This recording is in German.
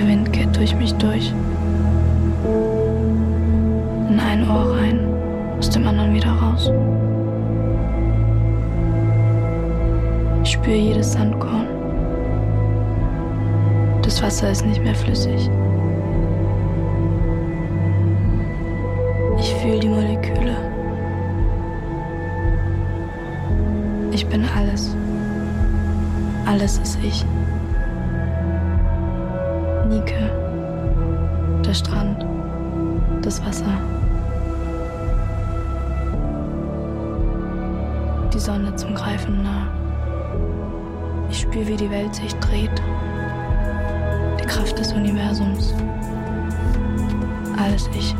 Der Wind geht durch mich durch. In ein Ohr rein, aus dem anderen wieder raus. Ich spüre jedes Sandkorn. Das Wasser ist nicht mehr flüssig. Ich fühle die Moleküle. Ich bin alles. Alles ist ich. Nike. Der Strand. Das Wasser. Die Sonne zum Greifen nah. Ich spüre, wie die Welt sich dreht. Die Kraft des Universums. Alles ich.